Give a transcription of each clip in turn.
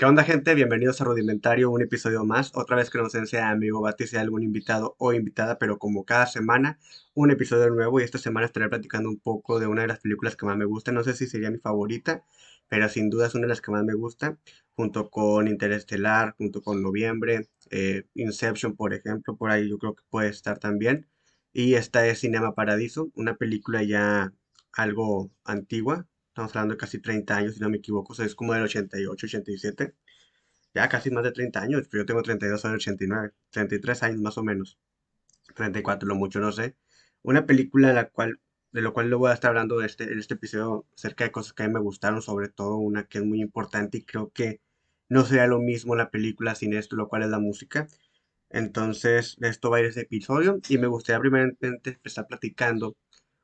¿Qué onda, gente? Bienvenidos a Rudimentario, un episodio más. Otra vez que nos sea amigo Bati, sea algún invitado o invitada, pero como cada semana, un episodio nuevo. Y esta semana estaré platicando un poco de una de las películas que más me gusta. No sé si sería mi favorita, pero sin duda es una de las que más me gusta, junto con Interestelar, junto con Noviembre, eh, Inception, por ejemplo, por ahí yo creo que puede estar también. Y esta es Cinema Paradiso, una película ya algo antigua, Estamos hablando de casi 30 años, si no me equivoco. O sea, es como del 88, 87. Ya casi más de 30 años. Yo tengo 32, soy 89. 33 años más o menos. 34, lo mucho, no sé. Una película de la cual, de lo cual le voy a estar hablando este, en este episodio acerca de cosas que a mí me gustaron, sobre todo una que es muy importante y creo que no sería lo mismo la película sin esto, lo cual es la música. Entonces, de esto va a ir ese episodio y me gustaría primeramente empezar platicando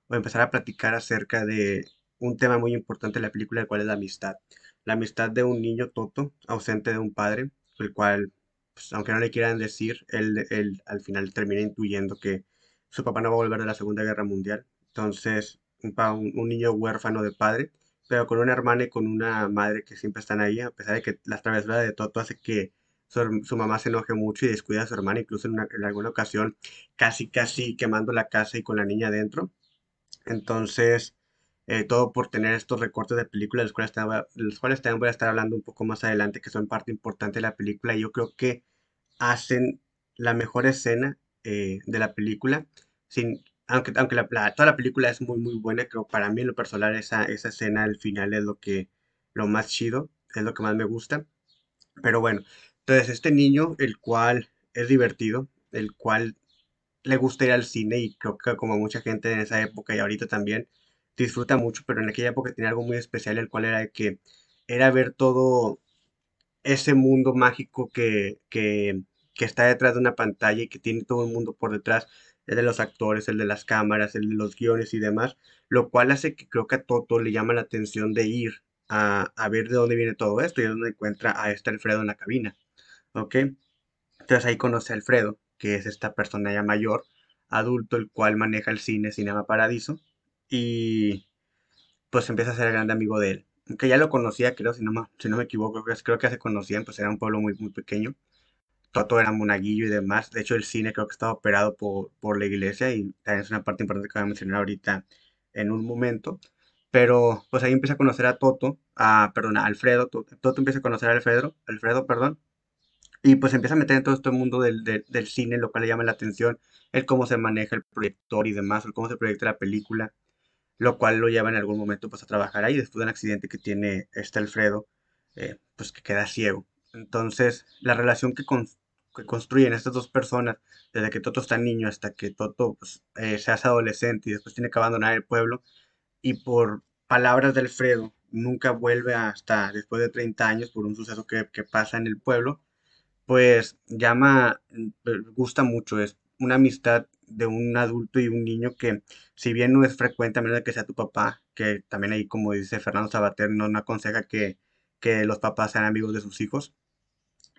o empezar a platicar acerca de un tema muy importante en la película, el cual es la amistad. La amistad de un niño Toto, ausente de un padre, el cual, pues, aunque no le quieran decir, él, él al final termina intuyendo que su papá no va a volver de la Segunda Guerra Mundial. Entonces, un, un, niño huérfano de padre, pero con una hermana y con una madre que siempre están ahí, a pesar de que la travesura de Toto hace que su, mamá se enoje mucho y descuida a su hermana, incluso en, en, alguna ocasión casi, casi quemando la casa y con la niña adentro. Entonces, eh, todo por tener estos recortes de películas, de los cuales, los cuales también voy a estar hablando un poco más adelante, que son parte importante de la película, y yo creo que hacen la mejor escena eh, de la película, sin, aunque, aunque la, toda la película es muy, muy buena, creo para mí en lo personal esa, esa escena al final es lo que, lo más chido, es lo que más me gusta, pero bueno, entonces este niño, el cual es divertido, el cual le gusta ir al cine y creo que como mucha gente en esa época y ahorita también, disfruta mucho, pero en aquella época tenía algo muy especial, el cual era que era ver todo ese mundo mágico que, que, está detrás de una pantalla y que tiene todo el mundo por detrás, el de los actores, el de las cámaras, el de los guiones y demás, lo cual hace que creo que a Toto le llama la atención de ir a, a ver de dónde viene todo esto y es donde encuentra a este Alfredo en la cabina, ¿ok? Entonces ahí conoce a Alfredo, que es esta persona ya mayor, adulto, el cual maneja el cine Cinema Paradiso, y pues empieza a ser grande amigo de él. Aunque ya lo conocía, creo, si no me, si no me equivoco, creo que se conocían, pues era un pueblo muy, muy pequeño. Toto era monaguillo y demás. De hecho, el cine creo que estaba operado por, por la iglesia y también es una parte importante que voy a mencionar ahorita en un momento. Pero pues ahí empieza a conocer a Toto, a, perdón, a Alfredo. Toto, empieza a conocer a Alfredo, Alfredo, perdón. Y pues empieza a meter en todo este mundo del, del cine, lo cual le llama la atención, el cómo se maneja el proyector y demás, el cómo se proyecta la película lo cual lo lleva en algún momento pues a trabajar ahí después de un accidente que tiene este Alfredo, eh, pues que queda ciego. Entonces, la relación que, construyen estas dos personas, desde que Toto está niño hasta que Toto pues, eh, se hace adolescente y después tiene que abandonar el pueblo, y por palabras de Alfredo, nunca vuelve hasta después de 30 años por un suceso que, que pasa en el pueblo, pues llama, mm, gusta mucho, es una amistad de un adulto y un niño que, si bien no es frecuente, a menos de que sea tu papá, que también ahí, como dice Fernando Sabater, no, aconseja que, que, los papás sean amigos de sus hijos.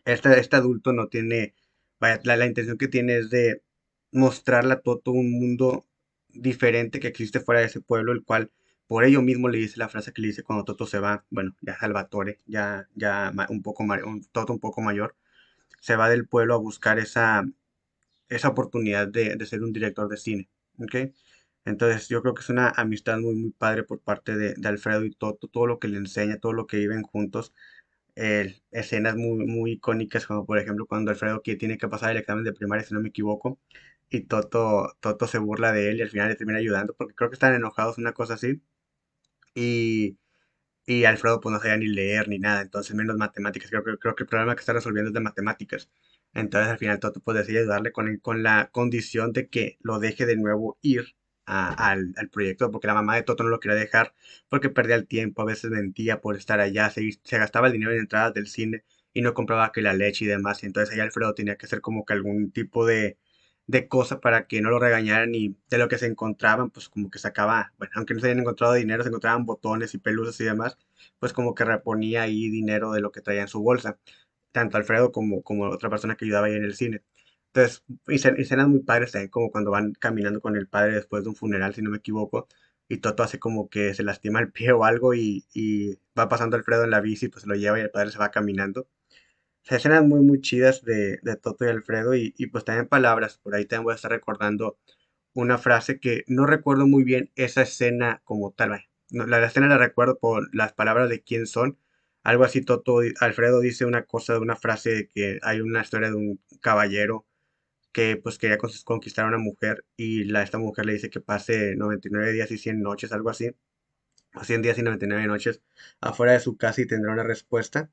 Este, este adulto no tiene, vaya, la, intención que tiene es de mostrarle a Toto un mundo diferente que existe fuera de ese pueblo, el cual por ello mismo le dice la frase que le dice cuando Toto se va, bueno, ya Salvatore, ya, ya un poco, un, Toto un poco mayor, se va del pueblo a buscar esa, esa oportunidad de, ser un director de cine. ¿ok? Entonces yo creo que es una amistad muy, muy padre por parte de, Alfredo y Toto, todo lo que le enseña, todo lo que viven juntos. escenas muy, muy icónicas, como por ejemplo cuando Alfredo tiene que pasar el examen de primaria, si no me equivoco, y Toto, Toto se burla de él y al final le termina ayudando, porque creo que están enojados, una cosa así. Y, y Alfredo pues no sabía ni leer ni nada, entonces menos matemáticas. Creo, creo que el problema que está resolviendo es de matemáticas. Entonces al final Toto pues decide ayudarle con, con la condición de que lo deje de nuevo ir al, proyecto, porque la mamá de Toto no lo quería dejar, porque perdía el tiempo, a veces mentía por estar allá, se, gastaba el dinero en entradas del cine y no compraba que la leche y demás. Y entonces ahí Alfredo tenía que hacer como que algún tipo de, de cosa para que no lo regañaran y de lo que se encontraban, pues como que sacaba, bueno, aunque no se habían encontrado dinero, se encontraban botones y pelusas y demás, pues como que reponía ahí dinero de lo que traía en su bolsa tanto Alfredo como, como otra persona que ayudaba ahí en el cine. Entonces, escenas muy padres también, como cuando van caminando con el padre después de un funeral, si no me equivoco, y Toto hace como que se lastima el pie o algo y, y va pasando Alfredo en la bici, pues lo lleva y el padre se va caminando. O sea, escenas muy, muy chidas de, de Toto y Alfredo y, y pues también palabras. Por ahí también voy a estar recordando una frase que no recuerdo muy bien esa escena como tal. no, la escena la recuerdo por las palabras de quién son. Algo así, Toto, Alfredo dice una cosa de una frase de que hay una historia de un caballero que pues quería conquistar a una mujer y la, esta mujer le dice que pase 99 días y 100 noches, algo así, o 100 días y 99 noches afuera de su casa y tendrá una respuesta.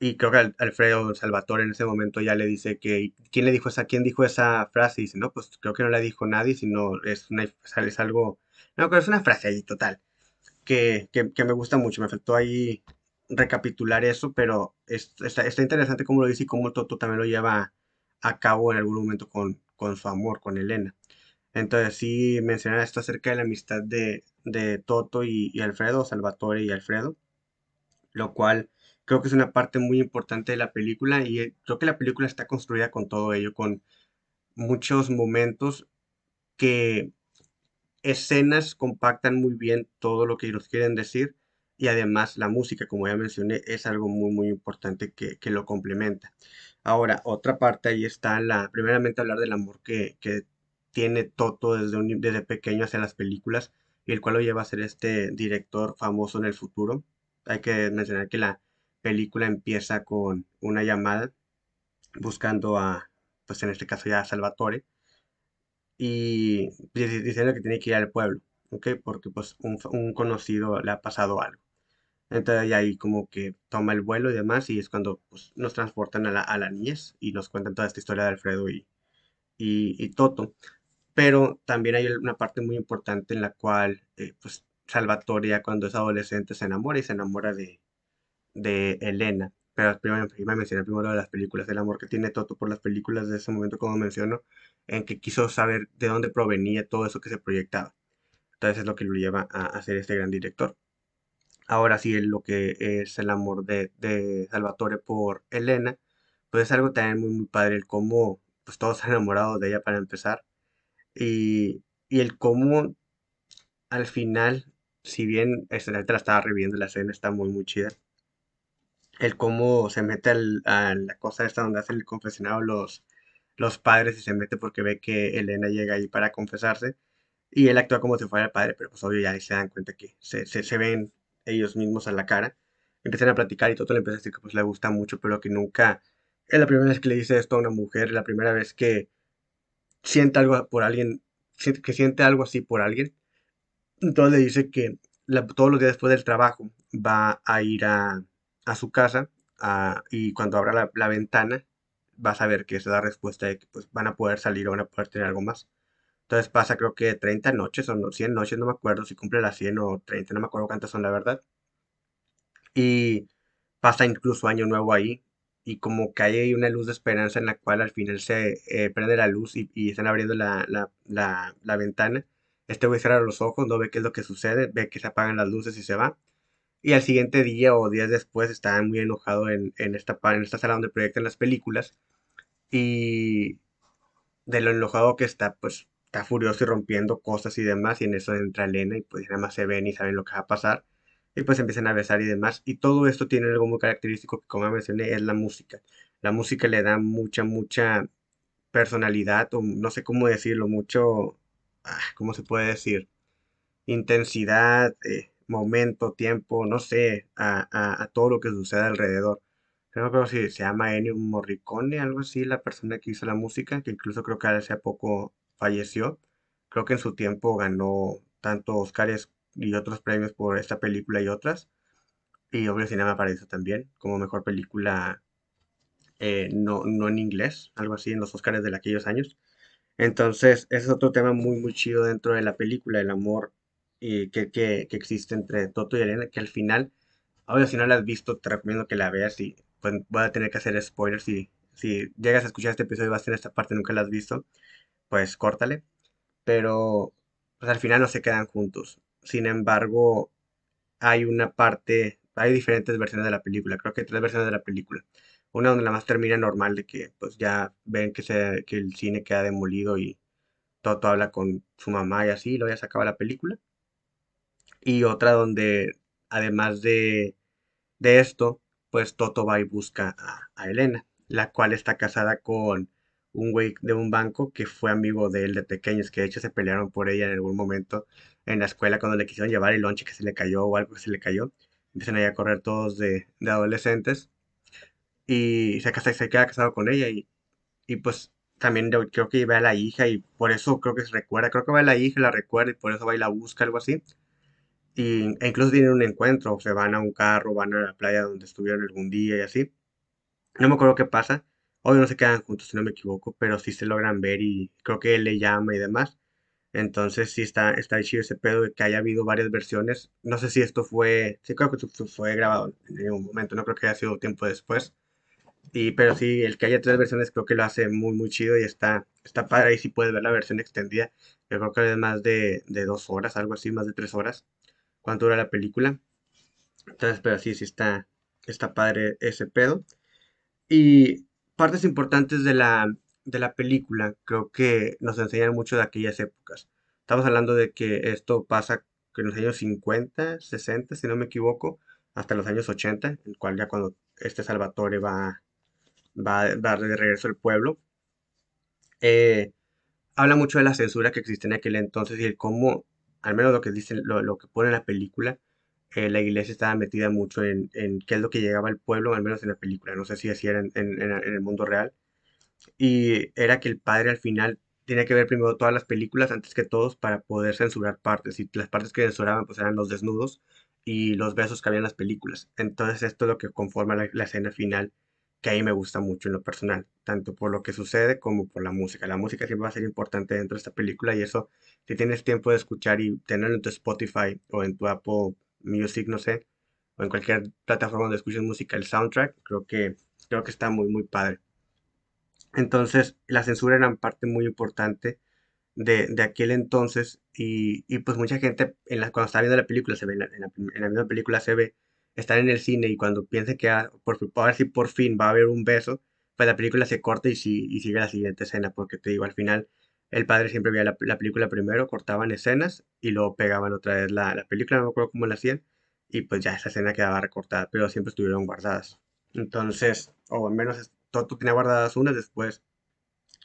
Y creo que Al- Alfredo Salvatore en ese momento ya le dice que, ¿quién le dijo esa, quién dijo esa frase? Y dice, no, pues creo que no la dijo nadie, sino es una, es algo, no, pero es una frase ahí total, que, que, que me gusta mucho, me faltó ahí recapitular eso, pero es- está, está interesante cómo lo dice y cómo Toto también lo lleva a cabo en algún momento con, con su amor, con Elena. Entonces sí mencionar esto acerca de la amistad de, de Toto y, y Alfredo, Salvatore y Alfredo, lo cual creo que es una parte muy importante de la película y eh, creo que la película está construida con todo ello, con muchos momentos que escenas compactan muy bien todo lo que nos quieren decir y además la música, como ya mencioné, es algo muy, muy importante que, que lo complementa. Ahora, otra parte ahí está la, primeramente hablar del amor que, que tiene Toto desde, desde pequeño hacia las películas y el cual lo lleva a ser este director famoso en el futuro. Hay que mencionar que la película empieza con una llamada buscando a, pues en este caso ya a Salvatore y dici- diciendo que tiene que ir al pueblo, ¿ok? Porque pues un conocido le ha pasado algo. Entonces ahí como que toma el vuelo y demás y es cuando pues, nos transportan a la, a la niñez y nos cuentan toda esta historia de Alfredo y, y, y Toto. Pero también hay una parte muy importante en la cual eh, pues Salvatore cuando es adolescente se enamora y se enamora de, de Elena. Pero primero iba a mencionar primero de las películas, el amor que tiene Toto por las películas de ese momento, como menciono, en que quiso saber de dónde provenía todo eso que se proyectaba. Entonces es lo que lo lleva a, a ser este gran director. Ahora sí, lo que es el amor de, de Salvatore por Elena, pues es algo también muy, muy padre, el cómo pues todos se han enamorado de ella para empezar. Y, y el cómo al final, si bien esta te la estaba reviendo, la escena está muy, muy chida el cómo se mete al- a la cosa esta donde hacen el confesionado los, los padres y se mete porque ve que Elena llega ahí para confesarse y él actúa como si fuera el padre, pero pues obvio ya ahí se dan cuenta que se, se, se ven ellos mismos a la cara, empiezan a platicar y todo le empieza a decir que pues le gusta mucho, pero que nunca es la primera vez que le dice esto a una mujer, la primera vez que siente algo por alguien, que siente algo así por alguien, entonces le dice que la- todos los días después del trabajo va a ir a, a su casa y cuando abra la, ventana vas a ver que se da respuesta de que pues, van a poder salir o van a poder tener algo más. Entonces pasa creo que 30 noches o no, 100 noches, no me acuerdo si cumple las 100 o 30, no me acuerdo cuántas son la verdad. Y pasa incluso año nuevo ahí y como que hay una luz de esperanza en la cual al final se eh, prende la luz y, y están abriendo la, la, la, la ventana. Este güey cierra los ojos, no ve qué es lo que sucede, ve que se apagan las luces y se va. Y al siguiente día o días después está muy enojado en, en esta, en esta sala donde proyectan las películas y de lo enojado que está, pues está furioso y rompiendo cosas y demás, y en eso entra Elena y pues nada más se ven y saben lo que va a pasar, y pues empiezan a besar y demás, y todo esto tiene algo muy característico que como mencioné es la música. La música le da mucha, mucha personalidad, o no sé cómo decirlo, mucho, ah, ¿cómo se puede decir? Intensidad, eh, momento, tiempo, no sé, a, a- todo lo que sucede alrededor. No me si se llama Ennio Morricone, algo así, la persona que hizo la música, que incluso creo que hace poco falleció. Creo que en su tiempo ganó tanto Oscars y otros premios por esta película y otras. Y obvio Cinema Paradiso también, como mejor película eh, no, no en inglés, algo así en los Oscars de aquellos años. Entonces, ese es otro tema muy, muy chido dentro de la película, el amor y que, que, que existe entre Toto y Elena, que al final Obvio, si no la has visto, te recomiendo que la veas y pues voy a tener que hacer spoilers. Si, si llegas a escuchar este episodio y vas a tener esta parte nunca la has visto, pues córtale. Pero pues al final no se quedan juntos. Sin embargo, hay una parte, hay diferentes versiones de la película. Creo que hay tres versiones de la película. Una donde la más termina normal de que pues ya ven que, se, que el cine queda demolido y Toto habla con su mamá y así, y luego ya acaba la película. Y otra donde, además de, de esto, pues Toto va y busca a Elena, la cual está casada con un güey de un banco que fue amigo de él de pequeños, que de hecho se pelearon por ella en algún momento en la escuela cuando le quisieron llevar el lonche que se le cayó o algo que se le cayó. Empiezan ahí a correr todos de, de adolescentes y se, casa, se queda casado con ella y, y pues también creo que ve a la hija y por eso creo que se recuerda, creo que va a la hija, la recuerda y por eso va y la busca, algo así. Y, e incluso tienen un encuentro, se van a un carro, van a la playa donde estuvieron algún día y así. No me acuerdo qué pasa. Hoy no se quedan juntos, si no me equivoco, pero sí se logran ver y creo que él le llama y demás. Entonces sí está, está chido ese pedo de que haya habido varias versiones. No sé si esto fue, sí creo que fue grabado en un momento, no creo que haya sido tiempo después. Y, pero sí, el que haya tres versiones creo que lo hace muy, muy chido y está, está padre. Y si puedes ver la versión extendida, yo creo que es más de, de dos horas, algo así, más de tres horas. ¿Cuánto dura la película? Entonces, pero sí, sí está, está padre ese pedo. Y partes importantes de la, de la película creo que nos enseñan mucho de aquellas épocas. Estamos hablando de que esto pasa en los años 50, 60, si no me equivoco, hasta los años 80, el cual ya cuando este Salvatore va, va, a dar de regreso al pueblo. Eh, habla mucho de la censura que existe en aquel entonces y el cómo, al menos lo que dice, lo, que pone en la película, eh, la iglesia estaba metida mucho en, en, qué es lo que llegaba al pueblo, al menos en la película, no sé si así era en, en, el mundo real, y era que el padre al final tenía que ver primero todas las películas antes que todos para poder censurar partes, y las partes que censuraban pues eran los desnudos y los besos que había en las películas. Entonces esto es lo que conforma la escena final que a mí me gusta mucho en lo personal, tanto por lo que sucede como por la música. La música siempre va a ser importante dentro de esta película y eso, si tienes tiempo de escuchar y tenerlo en tu Spotify o en tu Apple Music, no sé, o en cualquier plataforma donde escuches música, el soundtrack, creo que, creo que está muy, muy padre. Entonces, la censura era parte muy importante de, de aquel entonces y, y, pues mucha gente en la, cuando está viendo la película, se ve, en la, misma película se ve estar en el cine y cuando piense que ah, por, a ver si por fin va a haber un beso, pues la película se corta y, y sigue la siguiente escena, porque te digo, al final el padre siempre veía la, película primero, cortaban escenas y luego pegaban otra vez la, la película, no me acuerdo cómo la hacían, y pues ya esa escena quedaba recortada, pero siempre estuvieron guardadas. Entonces, o al menos Toto tenía guardadas unas, después,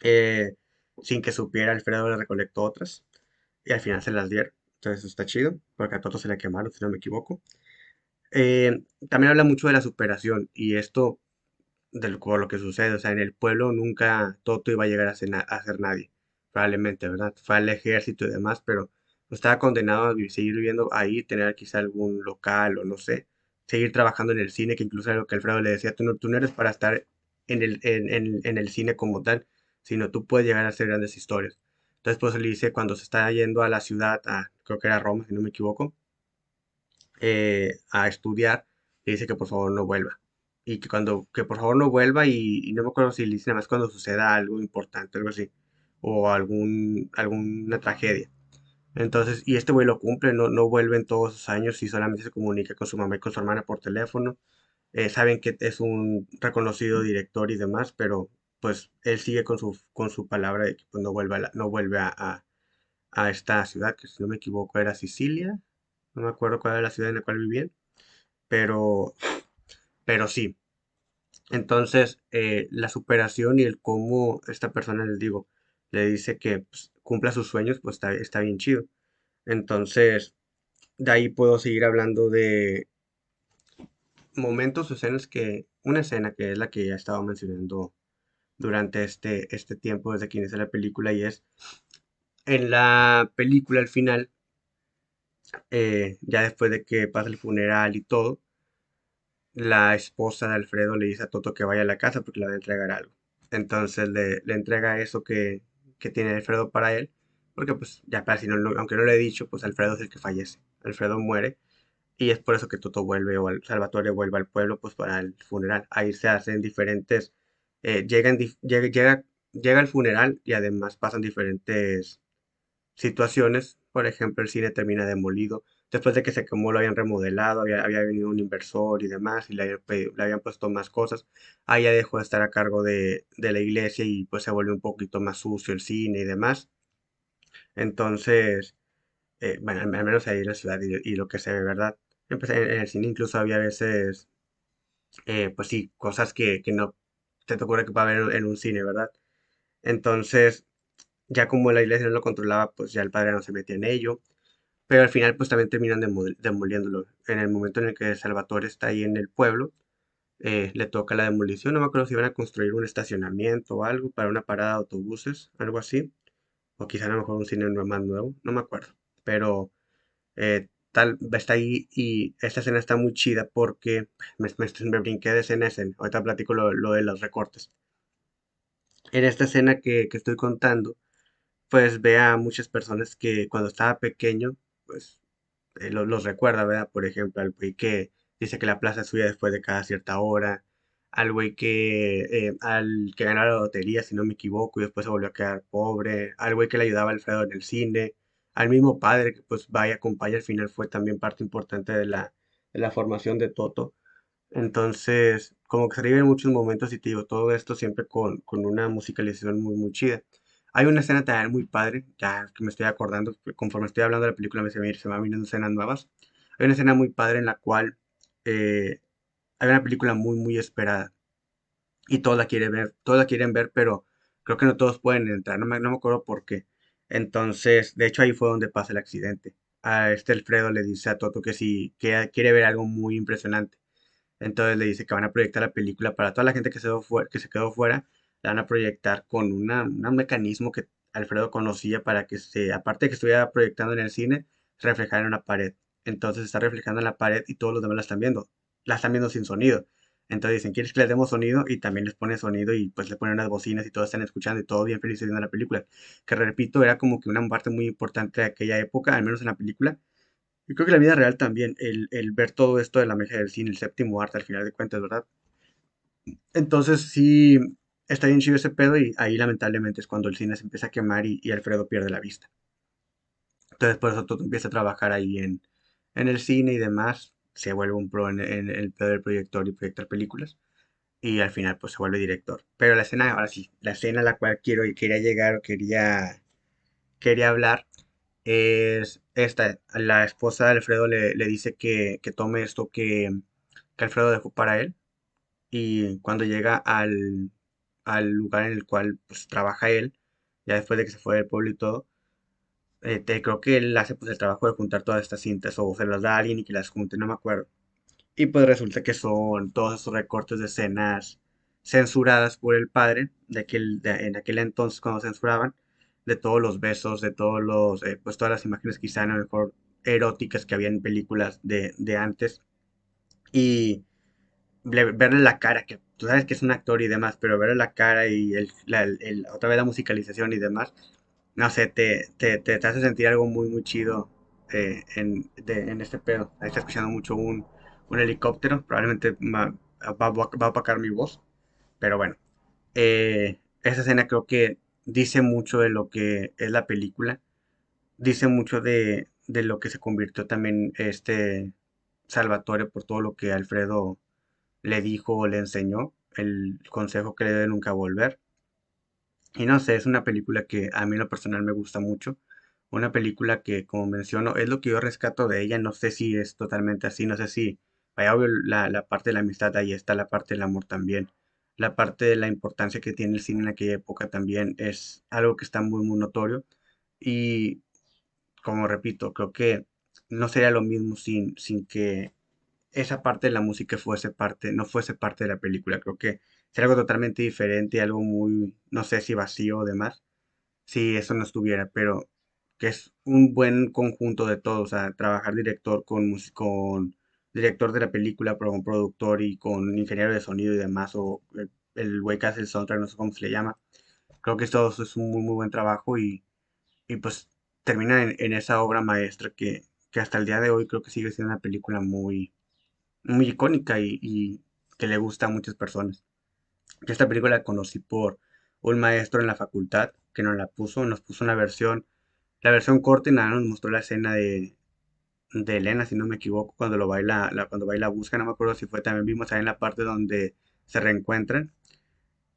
eh, sin que supiera, Alfredo le recolectó otras y al final se las dieron. Entonces eso está chido, porque a Toto se le quemaron, si no me equivoco. Eh, también habla mucho de la superación y esto de lo, que sucede, o sea, en el pueblo nunca Toto iba a llegar a ser, nadie, probablemente, ¿verdad? Fue al ejército y demás, pero estaba condenado a seguir viviendo ahí, tener quizá algún local o no sé, seguir trabajando en el cine, que incluso era lo que Alfredo le decía, tú no, tú no eres para estar en el, en, en el cine como tal, sino tú puedes llegar a hacer grandes historias. Entonces, pues le dice cuando se está yendo a la ciudad, a, creo que era Roma, si no me equivoco, eh, a estudiar, le dice que por favor no vuelva. Y que cuando, que por favor no vuelva y, no me acuerdo si le dice nada más cuando suceda algo importante, algo así, o algún, alguna tragedia. Entonces, y este güey lo cumple, no, no vuelve en todos esos años y solamente se comunica con su mamá y con su hermana por teléfono. Eh, saben que es un reconocido director y demás, pero pues él sigue con su, con su palabra de que pues, no vuelve, a, no vuelve a, a, esta ciudad, que si no me equivoco era Sicilia, no me acuerdo cuál era la ciudad en la cual vivían, pero, pero sí. Entonces, eh, la superación y el cómo esta persona, les digo, le dice que pues, cumpla sus sueños, pues está, está bien chido. Entonces, de ahí puedo seguir hablando de momentos o escenas que, una escena que es la que ya he estado mencionando durante este, este tiempo desde que inicia la película y es en la película al final eh, ya después de que pasa el funeral y todo, la esposa de Alfredo le dice a Toto que vaya a la casa porque le va a entregar algo. Entonces le, entrega eso que, tiene Alfredo para él, porque pues ya para si no, aunque no le he dicho, pues Alfredo es el que fallece. Alfredo muere y es por eso que Toto vuelve o Salvatore vuelve al pueblo pues para el funeral. Ahí se hacen diferentes, eh, llegan, llega, llega, llega el funeral y además pasan diferentes situaciones por ejemplo, el cine termina demolido. Después de que se quemó, lo habían remodelado, había, venido un inversor y demás, y le, habían puesto más cosas. Ahí ya dejó de estar a cargo de, la iglesia y pues se volvió un poquito más sucio el cine y demás. Entonces, eh, bueno, al menos ahí en la ciudad y, lo que se ve, ¿verdad? Empecé en, el cine incluso había veces, eh, pues sí, cosas que, que no te ocurre que va a haber en un cine, ¿verdad? Entonces, ya como la iglesia no lo controlaba, pues ya el padre no se metía en ello. Pero al final, pues también terminan demoliéndolo. En el momento en el que Salvatore está ahí en el pueblo, eh, le toca la demolición. No me acuerdo si iban a construir un estacionamiento o algo para una parada de autobuses, algo así. O quizá a lo mejor un cine más nuevo, no me acuerdo. Pero eh, tal, está ahí y esta escena está muy chida porque me, me, brinqué de escena escena. Ahorita platico lo, lo, de los recortes. En esta escena que, que estoy contando, pues ve a muchas personas que cuando estaba pequeño, pues eh, los recuerda, ¿verdad? Por ejemplo, al güey que dice que la plaza es suya después de cada cierta hora, al güey que, eh, al que ganó la lotería, si no me equivoco, y después se volvió a quedar pobre, al güey que le ayudaba a Alfredo en el cine, al mismo padre que pues vaya, acompaña, al final fue también parte importante de la, de la formación de Toto. Entonces, como que se viven muchos momentos y te digo, todo esto siempre con, con una musicalización muy, muy chida. Hay una escena también muy padre, ya que me estoy acordando, conforme estoy hablando de la película me se, me, se van viniendo escenas nuevas. Hay una escena muy padre en la cual eh, hay una película muy, muy esperada y todos la quieren ver, todos la quieren ver, pero creo que no todos pueden entrar, no me, no me acuerdo por qué. Entonces, de hecho ahí fue donde pasa el accidente. A este Alfredo le dice a Toto que si que quiere ver algo muy impresionante. Entonces le dice que van a proyectar la película para toda la gente que se quedó fuera la van a proyectar con una, un mecanismo que Alfredo conocía para que se, aparte de que estuviera proyectando en el cine, reflejara en una pared. Entonces está reflejando en la pared y todos los demás la están viendo. La están viendo sin sonido. Entonces dicen, ¿quieres que les demos sonido? Y también les pone sonido y pues le ponen unas bocinas y todos están escuchando y todo bien felices viendo la película. Que repito, era como que una parte muy importante de aquella época, al menos en la película. Y creo que la vida real también, el, el ver todo esto de la magia del cine, el séptimo arte al final de cuentas, ¿verdad? Entonces sí, está bien chido ese pedo y ahí lamentablemente es cuando el cine se empieza a quemar y, Alfredo pierde la vista. Entonces por eso todo empieza a trabajar ahí en, en el cine y demás, se vuelve un pro en, el pedo del proyector y proyectar películas y al final pues se vuelve director. Pero la escena, ahora sí, la escena a la cual quiero, quería llegar o quería, quería hablar es esta, la esposa de Alfredo le, dice que, tome esto que, que Alfredo dejó para él y cuando llega al, al lugar en el cual pues, trabaja él, ya después de que se fue del pueblo y todo, eh, creo que él hace pues, el trabajo de juntar todas estas cintas o se las da a alguien y que las junte, no me acuerdo. Y pues resulta que son todos esos recortes de escenas censuradas por el padre, de aquel, en aquel entonces cuando censuraban, de todos los besos, de todos los, eh, pues todas las imágenes quizá a lo mejor eróticas que había en películas de, de antes. Y verle la cara, que tú sabes que es un actor y demás, pero verle la cara y otra vez la musicalización y demás, no sé, te, te, te, hace sentir algo muy, muy chido eh, en, en, este pedo. Ahí está escuchando mucho un, un helicóptero, probablemente va, va, a opacar mi voz, pero bueno, eh, esa escena creo que dice mucho de lo que es la película, dice mucho de, de lo que se convirtió también este Salvatore por todo lo que Alfredo le dijo o le enseñó el consejo que le debe nunca volver. Y no sé, es una película que a mí en lo personal me gusta mucho. Una película que, como menciono, es lo que yo rescato de ella. No sé si es totalmente así, no sé si, vaya, la, la parte de la amistad ahí está, la parte del amor también. La parte de la importancia que tiene el cine en aquella época también es algo que está muy, muy notorio. Y, como repito, creo que no sería lo mismo sin, sin que esa parte de la música fuese parte, no fuese parte de la película. Creo que sería algo totalmente diferente, algo muy, no sé si vacío o demás, si eso no estuviera, pero que es un buen conjunto de todo, o sea, trabajar director con, director de la película, con productor y con ingeniero de sonido y demás, o el güey que el soundtrack, no sé cómo se le llama. Creo que todo eso es un muy, muy buen trabajo y, y pues termina en, en, esa obra maestra que, que hasta el día de hoy creo que sigue siendo una película muy, muy icónica y, que le gusta a muchas personas. esta película la conocí por un maestro en la facultad que nos la puso, nos puso una versión, la versión corta y nada, nos mostró la escena de, de Elena, si no me equivoco, cuando lo baila, la, cuando baila busca, no me acuerdo si fue, también vimos ahí en la parte donde se reencuentran.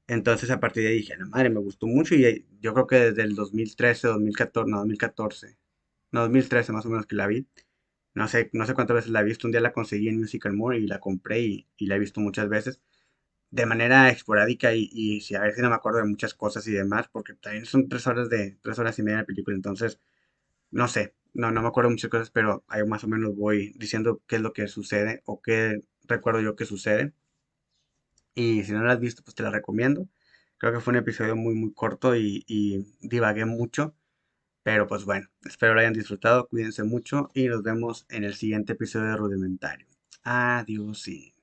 Entonces a partir de ahí dije, la madre, me gustó mucho y yo creo que desde el 2013, 2014, no, 2014, no, 2013 más o menos que la vi. No sé, no sé cuántas veces la he visto. Un día la conseguí en Musical More y la compré y, y la he visto muchas veces. De manera esporádica y, y a ver si no me acuerdo de muchas cosas y demás, porque también son tres horas de, tres horas y media de película, entonces, no sé, no, no me acuerdo de muchas cosas, pero ahí más o menos voy diciendo qué es lo que sucede o qué recuerdo yo que sucede. Y si no la has visto, pues te la recomiendo. Creo que fue un episodio muy, muy corto y, y divagué mucho. Pero pues bueno, espero lo hayan disfrutado, cuídense mucho y nos vemos en el siguiente episodio de Rudimentario. Adiós y...